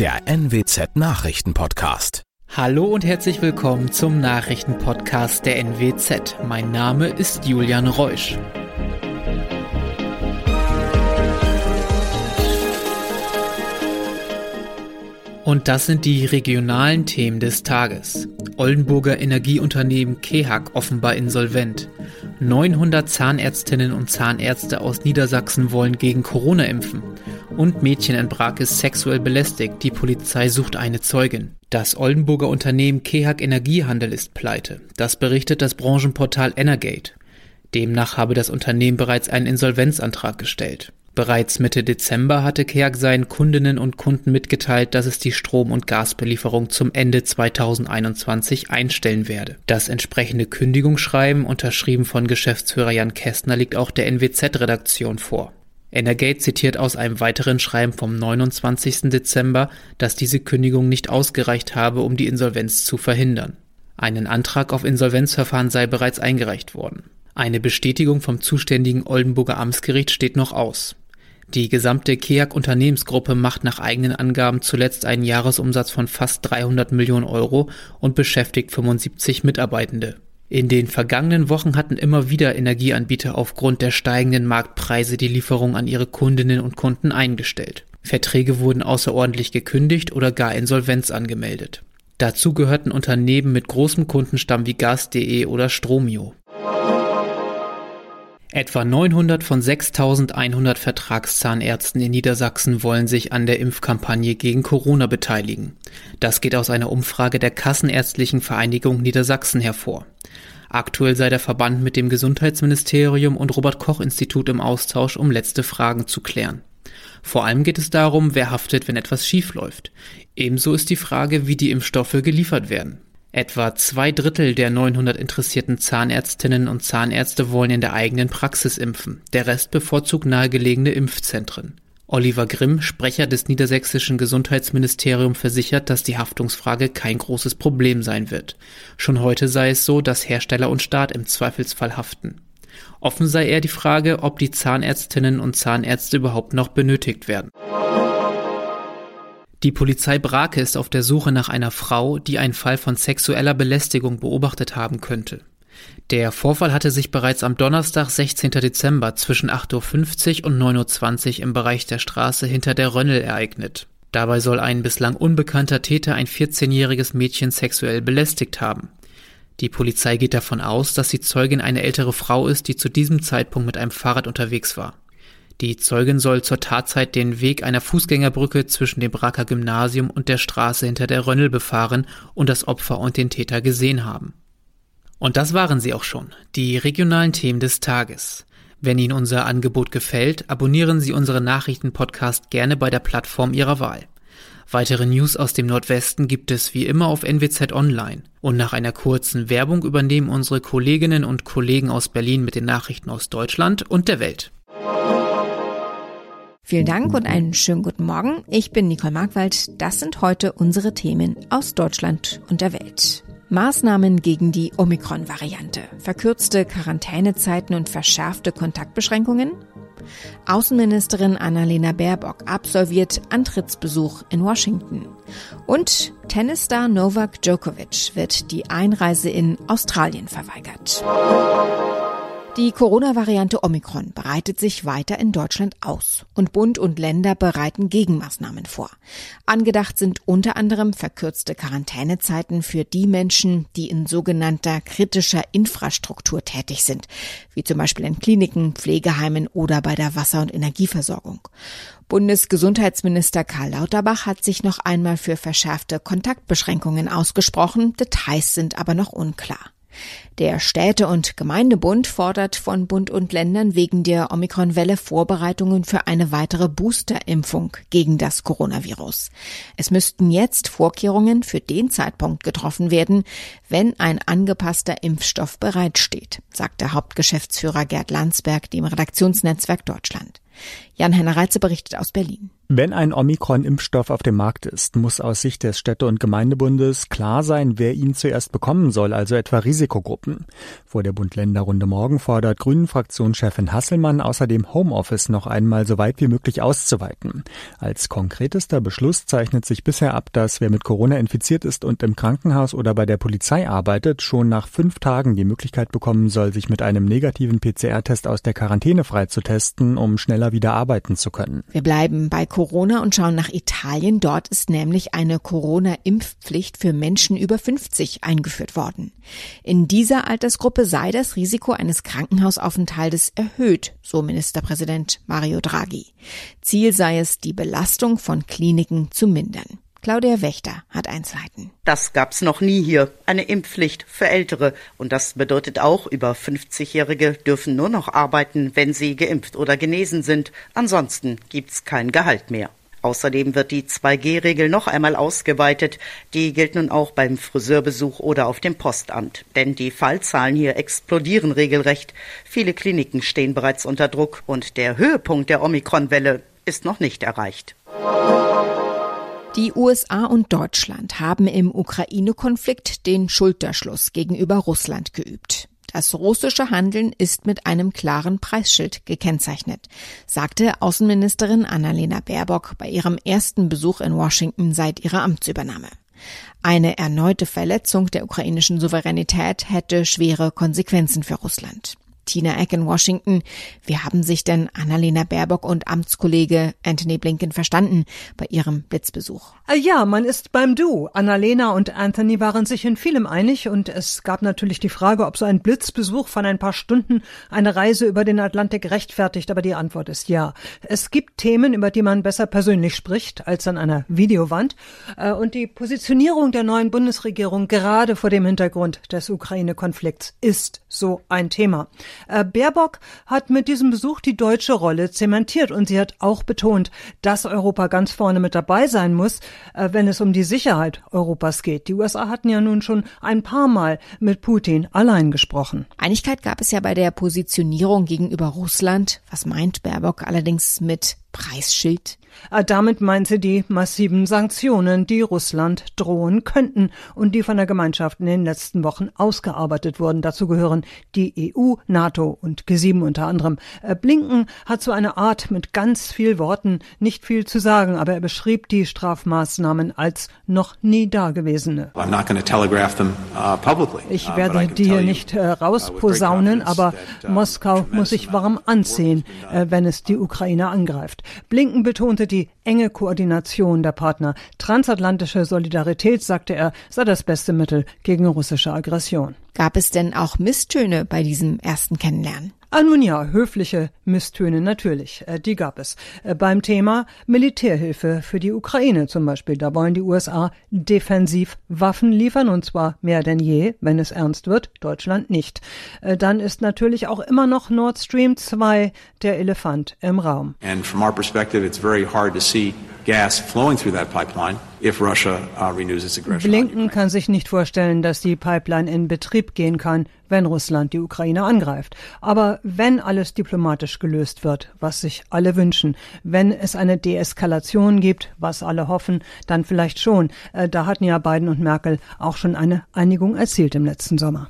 der NWZ Nachrichtenpodcast. Hallo und herzlich willkommen zum Nachrichtenpodcast der NWZ. Mein Name ist Julian Reusch. Und das sind die regionalen Themen des Tages. Oldenburger Energieunternehmen Kehag offenbar insolvent. 900 Zahnärztinnen und Zahnärzte aus Niedersachsen wollen gegen Corona impfen. Und Mädchen in ist sexuell belästigt. Die Polizei sucht eine Zeugin. Das Oldenburger Unternehmen Kehag Energiehandel ist pleite. Das berichtet das Branchenportal Energate. Demnach habe das Unternehmen bereits einen Insolvenzantrag gestellt. Bereits Mitte Dezember hatte Keag seinen Kundinnen und Kunden mitgeteilt, dass es die Strom- und Gasbelieferung zum Ende 2021 einstellen werde. Das entsprechende Kündigungsschreiben, unterschrieben von Geschäftsführer Jan Kästner, liegt auch der NWZ-Redaktion vor. Energate zitiert aus einem weiteren Schreiben vom 29. Dezember, dass diese Kündigung nicht ausgereicht habe, um die Insolvenz zu verhindern. Einen Antrag auf Insolvenzverfahren sei bereits eingereicht worden. Eine Bestätigung vom zuständigen Oldenburger Amtsgericht steht noch aus. Die gesamte KEAG Unternehmensgruppe macht nach eigenen Angaben zuletzt einen Jahresumsatz von fast 300 Millionen Euro und beschäftigt 75 Mitarbeitende. In den vergangenen Wochen hatten immer wieder Energieanbieter aufgrund der steigenden Marktpreise die Lieferung an ihre Kundinnen und Kunden eingestellt. Verträge wurden außerordentlich gekündigt oder gar Insolvenz angemeldet. Dazu gehörten Unternehmen mit großem Kundenstamm wie Gas.de oder Stromio. Etwa 900 von 6100 Vertragszahnärzten in Niedersachsen wollen sich an der Impfkampagne gegen Corona beteiligen. Das geht aus einer Umfrage der Kassenärztlichen Vereinigung Niedersachsen hervor. Aktuell sei der Verband mit dem Gesundheitsministerium und Robert Koch Institut im Austausch, um letzte Fragen zu klären. Vor allem geht es darum, wer haftet, wenn etwas schiefläuft. Ebenso ist die Frage, wie die Impfstoffe geliefert werden. Etwa zwei Drittel der 900 interessierten Zahnärztinnen und Zahnärzte wollen in der eigenen Praxis impfen. Der Rest bevorzugt nahegelegene Impfzentren. Oliver Grimm, Sprecher des niedersächsischen Gesundheitsministeriums, versichert, dass die Haftungsfrage kein großes Problem sein wird. Schon heute sei es so, dass Hersteller und Staat im Zweifelsfall haften. Offen sei eher die Frage, ob die Zahnärztinnen und Zahnärzte überhaupt noch benötigt werden. Die Polizei Brake ist auf der Suche nach einer Frau, die einen Fall von sexueller Belästigung beobachtet haben könnte. Der Vorfall hatte sich bereits am Donnerstag, 16. Dezember zwischen 8.50 Uhr und 9.20 Uhr im Bereich der Straße hinter der Rönnel ereignet. Dabei soll ein bislang unbekannter Täter ein 14-jähriges Mädchen sexuell belästigt haben. Die Polizei geht davon aus, dass die Zeugin eine ältere Frau ist, die zu diesem Zeitpunkt mit einem Fahrrad unterwegs war. Die Zeugin soll zur Tatzeit den Weg einer Fußgängerbrücke zwischen dem Braker Gymnasium und der Straße hinter der Rönnel befahren und das Opfer und den Täter gesehen haben. Und das waren sie auch schon, die regionalen Themen des Tages. Wenn Ihnen unser Angebot gefällt, abonnieren Sie unseren Nachrichtenpodcast gerne bei der Plattform Ihrer Wahl. Weitere News aus dem Nordwesten gibt es wie immer auf NWZ Online. Und nach einer kurzen Werbung übernehmen unsere Kolleginnen und Kollegen aus Berlin mit den Nachrichten aus Deutschland und der Welt. Vielen Dank und einen schönen guten Morgen. Ich bin Nicole Markwald. Das sind heute unsere Themen aus Deutschland und der Welt. Maßnahmen gegen die Omikron-Variante, verkürzte Quarantänezeiten und verschärfte Kontaktbeschränkungen. Außenministerin Annalena Baerbock absolviert Antrittsbesuch in Washington. Und Tennisstar Novak Djokovic wird die Einreise in Australien verweigert. Die Corona-Variante Omikron breitet sich weiter in Deutschland aus und Bund und Länder bereiten Gegenmaßnahmen vor. Angedacht sind unter anderem verkürzte Quarantänezeiten für die Menschen, die in sogenannter kritischer Infrastruktur tätig sind, wie zum Beispiel in Kliniken, Pflegeheimen oder bei der Wasser- und Energieversorgung. Bundesgesundheitsminister Karl Lauterbach hat sich noch einmal für verschärfte Kontaktbeschränkungen ausgesprochen, Details sind aber noch unklar. Der Städte- und Gemeindebund fordert von Bund und Ländern wegen der Omikron-Welle Vorbereitungen für eine weitere Boosterimpfung gegen das Coronavirus. Es müssten jetzt Vorkehrungen für den Zeitpunkt getroffen werden, wenn ein angepasster Impfstoff bereitsteht, sagte Hauptgeschäftsführer Gerd Landsberg dem Redaktionsnetzwerk Deutschland. Jan-Henner Reitze berichtet aus Berlin. Wenn ein Omikron-Impfstoff auf dem Markt ist, muss aus Sicht des Städte- und Gemeindebundes klar sein, wer ihn zuerst bekommen soll, also etwa Risikogruppen. Vor der Bund-Länder-Runde morgen fordert Grünen-Fraktionschefin Hasselmann außerdem Homeoffice noch einmal so weit wie möglich auszuweiten. Als konkretester Beschluss zeichnet sich bisher ab, dass wer mit Corona infiziert ist und im Krankenhaus oder bei der Polizei arbeitet, schon nach fünf Tagen die Möglichkeit bekommen soll, sich mit einem negativen PCR-Test aus der Quarantäne freizutesten, um schneller wieder arbeiten zu können. Wir bleiben bei und schauen nach Italien. Dort ist nämlich eine Corona-Impfpflicht für Menschen über 50 eingeführt worden. In dieser Altersgruppe sei das Risiko eines Krankenhausaufenthaltes erhöht, so Ministerpräsident Mario Draghi. Ziel sei es, die Belastung von Kliniken zu mindern. Claudia Wächter hat Einzelheiten. Das gab's noch nie hier. Eine Impfpflicht für Ältere. Und das bedeutet auch, über 50-Jährige dürfen nur noch arbeiten, wenn sie geimpft oder genesen sind. Ansonsten gibt's kein Gehalt mehr. Außerdem wird die 2G-Regel noch einmal ausgeweitet. Die gilt nun auch beim Friseurbesuch oder auf dem Postamt. Denn die Fallzahlen hier explodieren regelrecht. Viele Kliniken stehen bereits unter Druck und der Höhepunkt der Omikron-Welle ist noch nicht erreicht. Die USA und Deutschland haben im Ukraine-Konflikt den Schulterschluss gegenüber Russland geübt. Das russische Handeln ist mit einem klaren Preisschild gekennzeichnet, sagte Außenministerin Annalena Baerbock bei ihrem ersten Besuch in Washington seit ihrer Amtsübernahme. Eine erneute Verletzung der ukrainischen Souveränität hätte schwere Konsequenzen für Russland. Tina Eck in Washington. Wie haben sich denn Annalena Baerbock und Amtskollege Anthony Blinken verstanden bei ihrem Blitzbesuch? Äh, ja, man ist beim Du. Annalena und Anthony waren sich in vielem einig und es gab natürlich die Frage, ob so ein Blitzbesuch von ein paar Stunden eine Reise über den Atlantik rechtfertigt, aber die Antwort ist ja. Es gibt Themen, über die man besser persönlich spricht als an einer Videowand äh, und die Positionierung der neuen Bundesregierung gerade vor dem Hintergrund des Ukraine-Konflikts ist so ein Thema. Äh, Baerbock hat mit diesem Besuch die deutsche Rolle zementiert und sie hat auch betont, dass Europa ganz vorne mit dabei sein muss, äh, wenn es um die Sicherheit Europas geht. Die USA hatten ja nun schon ein paar Mal mit Putin allein gesprochen. Einigkeit gab es ja bei der Positionierung gegenüber Russland. Was meint Baerbock allerdings mit Preisschild? Äh, damit meint sie die massiven Sanktionen, die Russland drohen könnten und die von der Gemeinschaft in den letzten Wochen ausgearbeitet wurden. Dazu gehören die EU, NATO und G7 unter anderem. Äh, Blinken hat so eine Art mit ganz viel Worten nicht viel zu sagen, aber er beschrieb die Strafmaßnahmen als noch nie dagewesene. Uh, ich werde die hier nicht äh, uh, rausposaunen, aber uh, Moskau muss sich warm anziehen, wenn es die Ukraine angreift. Blinken betonte betonte die enge Koordination der Partner. Transatlantische Solidarität, sagte er, sei das beste Mittel gegen russische Aggression. Gab es denn auch Misstöne bei diesem ersten Kennenlernen? Ah, nun ja, höfliche Misstöne natürlich, äh, die gab es. Äh, beim Thema Militärhilfe für die Ukraine zum Beispiel, da wollen die USA defensiv Waffen liefern und zwar mehr denn je, wenn es ernst wird, Deutschland nicht. Äh, dann ist natürlich auch immer noch Nord Stream 2 der Elefant im Raum. And from our perspective, it's very hard to see gas flowing through that pipeline if Russia uh, renews its aggression. Blinken kann sich nicht vorstellen, dass die Pipeline in Betrieb gehen kann, wenn Russland die Ukraine angreift. Aber wenn alles diplomatisch gelöst wird, was sich alle wünschen, wenn es eine Deeskalation gibt, was alle hoffen, dann vielleicht schon. Äh, da hatten ja Biden und Merkel auch schon eine Einigung erzielt im letzten Sommer.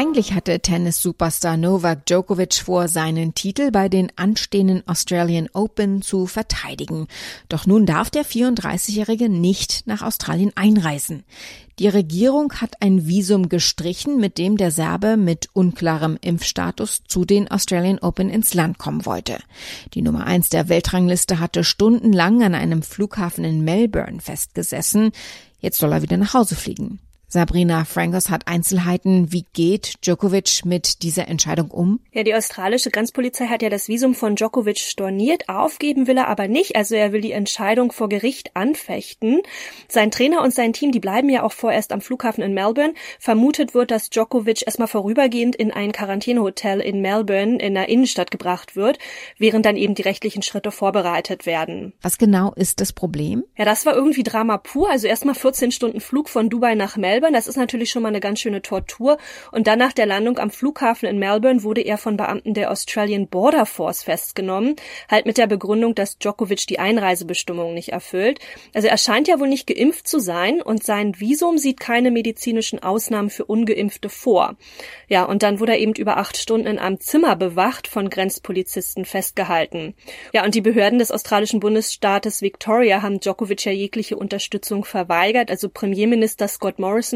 Eigentlich hatte Tennis-Superstar Novak Djokovic vor, seinen Titel bei den anstehenden Australian Open zu verteidigen. Doch nun darf der 34-Jährige nicht nach Australien einreisen. Die Regierung hat ein Visum gestrichen, mit dem der Serbe mit unklarem Impfstatus zu den Australian Open ins Land kommen wollte. Die Nummer eins der Weltrangliste hatte stundenlang an einem Flughafen in Melbourne festgesessen. Jetzt soll er wieder nach Hause fliegen. Sabrina Frankos hat Einzelheiten. Wie geht Djokovic mit dieser Entscheidung um? Ja, die australische Grenzpolizei hat ja das Visum von Djokovic storniert. Aufgeben will er aber nicht. Also er will die Entscheidung vor Gericht anfechten. Sein Trainer und sein Team, die bleiben ja auch vorerst am Flughafen in Melbourne. Vermutet wird, dass Djokovic erstmal vorübergehend in ein Quarantänehotel in Melbourne in der Innenstadt gebracht wird, während dann eben die rechtlichen Schritte vorbereitet werden. Was genau ist das Problem? Ja, das war irgendwie Drama pur. Also erstmal 14 Stunden Flug von Dubai nach Melbourne Melbourne. Das ist natürlich schon mal eine ganz schöne Tortur. Und dann nach der Landung am Flughafen in Melbourne wurde er von Beamten der Australian Border Force festgenommen, halt mit der Begründung, dass Djokovic die Einreisebestimmungen nicht erfüllt. Also er scheint ja wohl nicht geimpft zu sein und sein Visum sieht keine medizinischen Ausnahmen für Ungeimpfte vor. Ja, und dann wurde er eben über acht Stunden in einem Zimmer bewacht von Grenzpolizisten festgehalten. Ja, und die Behörden des australischen Bundesstaates Victoria haben Djokovic ja jegliche Unterstützung verweigert. Also Premierminister Scott Morrison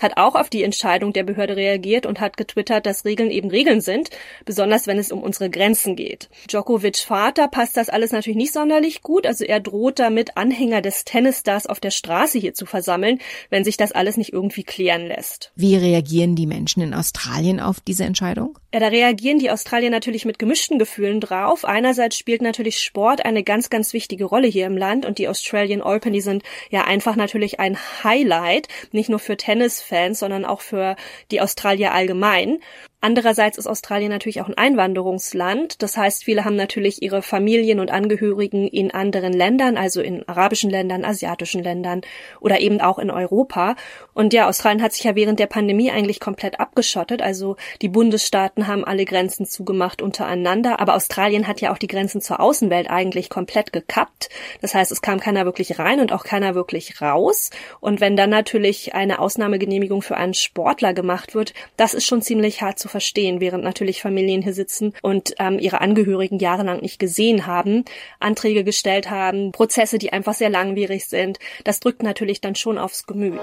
hat auch auf die Entscheidung der Behörde reagiert und hat getwittert, dass Regeln eben Regeln sind, besonders wenn es um unsere Grenzen geht. Djokovic Vater passt das alles natürlich nicht sonderlich gut. Also er droht damit, Anhänger des Tennisstars auf der Straße hier zu versammeln, wenn sich das alles nicht irgendwie klären lässt. Wie reagieren die Menschen in Australien auf diese Entscheidung? Ja, da reagieren die Australier natürlich mit gemischten Gefühlen drauf. Einerseits spielt natürlich Sport eine ganz, ganz wichtige Rolle hier im Land und die Australian Open, die sind ja einfach natürlich ein Highlight, nicht nur für Tennisfans, sondern auch für die Australier allgemein. Andererseits ist Australien natürlich auch ein Einwanderungsland. Das heißt, viele haben natürlich ihre Familien und Angehörigen in anderen Ländern, also in arabischen Ländern, asiatischen Ländern oder eben auch in Europa. Und ja, Australien hat sich ja während der Pandemie eigentlich komplett abgeschottet. Also die Bundesstaaten haben alle Grenzen zugemacht untereinander. Aber Australien hat ja auch die Grenzen zur Außenwelt eigentlich komplett gekappt. Das heißt, es kam keiner wirklich rein und auch keiner wirklich raus. Und wenn dann natürlich eine Ausnahmegenehmigung für einen Sportler gemacht wird, das ist schon ziemlich hart zu verstehen, während natürlich Familien hier sitzen und ähm, ihre Angehörigen jahrelang nicht gesehen haben, Anträge gestellt haben, Prozesse, die einfach sehr langwierig sind. Das drückt natürlich dann schon aufs Gemüt.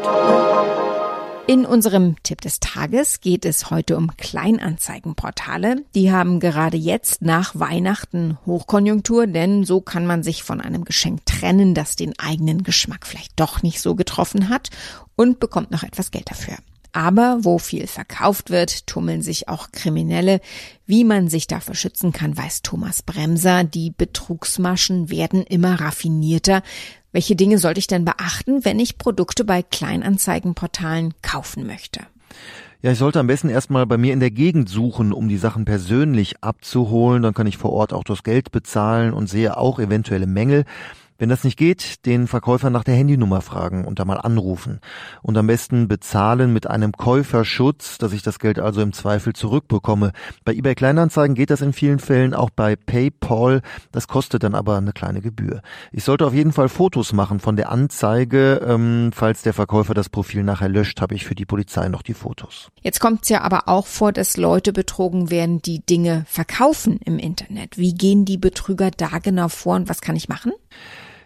In unserem Tipp des Tages geht es heute um Kleinanzeigenportale. Die haben gerade jetzt nach Weihnachten Hochkonjunktur, denn so kann man sich von einem Geschenk trennen, das den eigenen Geschmack vielleicht doch nicht so getroffen hat und bekommt noch etwas Geld dafür. Aber wo viel verkauft wird, tummeln sich auch Kriminelle. Wie man sich davor schützen kann, weiß Thomas Bremser. Die Betrugsmaschen werden immer raffinierter. Welche Dinge sollte ich denn beachten, wenn ich Produkte bei Kleinanzeigenportalen kaufen möchte? Ja, ich sollte am besten erstmal bei mir in der Gegend suchen, um die Sachen persönlich abzuholen. Dann kann ich vor Ort auch das Geld bezahlen und sehe auch eventuelle Mängel. Wenn das nicht geht, den Verkäufer nach der Handynummer fragen und da mal anrufen. Und am besten bezahlen mit einem Käuferschutz, dass ich das Geld also im Zweifel zurückbekomme. Bei eBay Kleinanzeigen geht das in vielen Fällen auch bei PayPal. Das kostet dann aber eine kleine Gebühr. Ich sollte auf jeden Fall Fotos machen von der Anzeige. Ähm, falls der Verkäufer das Profil nachher löscht, habe ich für die Polizei noch die Fotos. Jetzt kommt es ja aber auch vor, dass Leute betrogen werden, die Dinge verkaufen im Internet. Wie gehen die Betrüger da genau vor und was kann ich machen?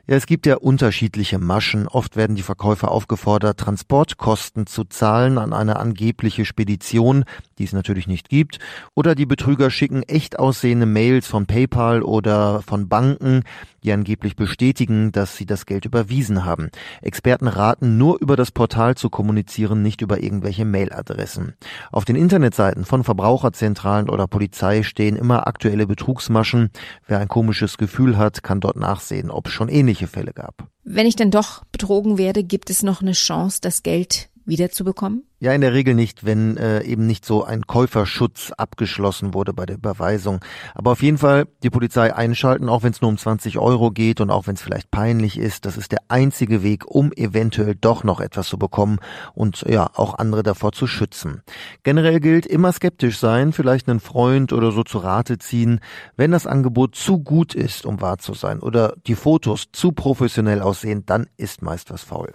Ja, es gibt ja unterschiedliche Maschen. Oft werden die Verkäufer aufgefordert, Transportkosten zu zahlen an eine angebliche Spedition, die es natürlich nicht gibt. Oder die Betrüger schicken echt aussehende Mails von PayPal oder von Banken, die angeblich bestätigen, dass sie das Geld überwiesen haben. Experten raten, nur über das Portal zu kommunizieren, nicht über irgendwelche Mailadressen. Auf den Internetseiten von Verbraucherzentralen oder Polizei stehen immer aktuelle Betrugsmaschen. Wer ein komisches Gefühl hat, kann dort nachsehen, ob schon ähnlich ähnliche Fälle gab. Wenn ich denn doch betrogen werde, gibt es noch eine Chance, das Geld wiederzubekommen? Ja, in der Regel nicht, wenn äh, eben nicht so ein Käuferschutz abgeschlossen wurde bei der Überweisung. Aber auf jeden Fall die Polizei einschalten, auch wenn es nur um 20 Euro geht und auch wenn es vielleicht peinlich ist. Das ist der einzige Weg, um eventuell doch noch etwas zu bekommen und ja, auch andere davor zu schützen. Generell gilt immer skeptisch sein, vielleicht einen Freund oder so zu Rate ziehen, wenn das Angebot zu gut ist, um wahr zu sein oder die Fotos zu professionell aussehen, dann ist meist was faul.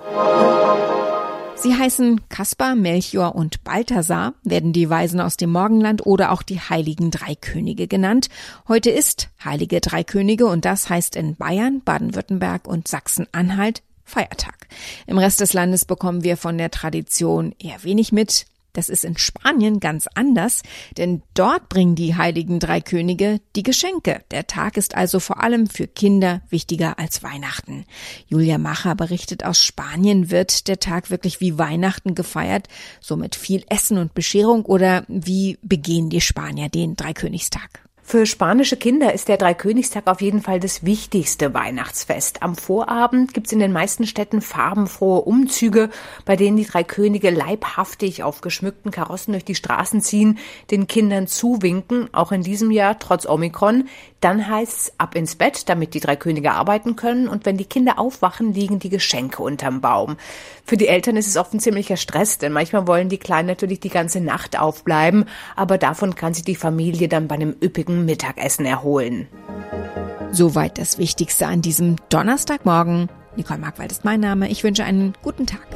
Sie heißen Kaspar, Melchior und Balthasar, werden die Weisen aus dem Morgenland oder auch die Heiligen Drei Könige genannt. Heute ist Heilige Drei Könige und das heißt in Bayern, Baden-Württemberg und Sachsen-Anhalt Feiertag. Im Rest des Landes bekommen wir von der Tradition eher wenig mit. Das ist in Spanien ganz anders, denn dort bringen die heiligen drei Könige die Geschenke. Der Tag ist also vor allem für Kinder wichtiger als Weihnachten. Julia Macher berichtet aus Spanien, wird der Tag wirklich wie Weihnachten gefeiert, so mit viel Essen und Bescherung oder wie begehen die Spanier den Dreikönigstag? Für spanische Kinder ist der Dreikönigstag auf jeden Fall das wichtigste Weihnachtsfest. Am Vorabend gibt's in den meisten Städten farbenfrohe Umzüge, bei denen die drei Könige leibhaftig auf geschmückten Karossen durch die Straßen ziehen, den Kindern zuwinken, auch in diesem Jahr trotz Omikron. Dann heißt's ab ins Bett, damit die drei Könige arbeiten können. Und wenn die Kinder aufwachen, liegen die Geschenke unterm Baum. Für die Eltern ist es oft ein ziemlicher Stress, denn manchmal wollen die Kleinen natürlich die ganze Nacht aufbleiben. Aber davon kann sich die Familie dann bei einem üppigen Mittagessen erholen. Soweit das Wichtigste an diesem Donnerstagmorgen. Nicole Markwald ist mein Name. Ich wünsche einen guten Tag.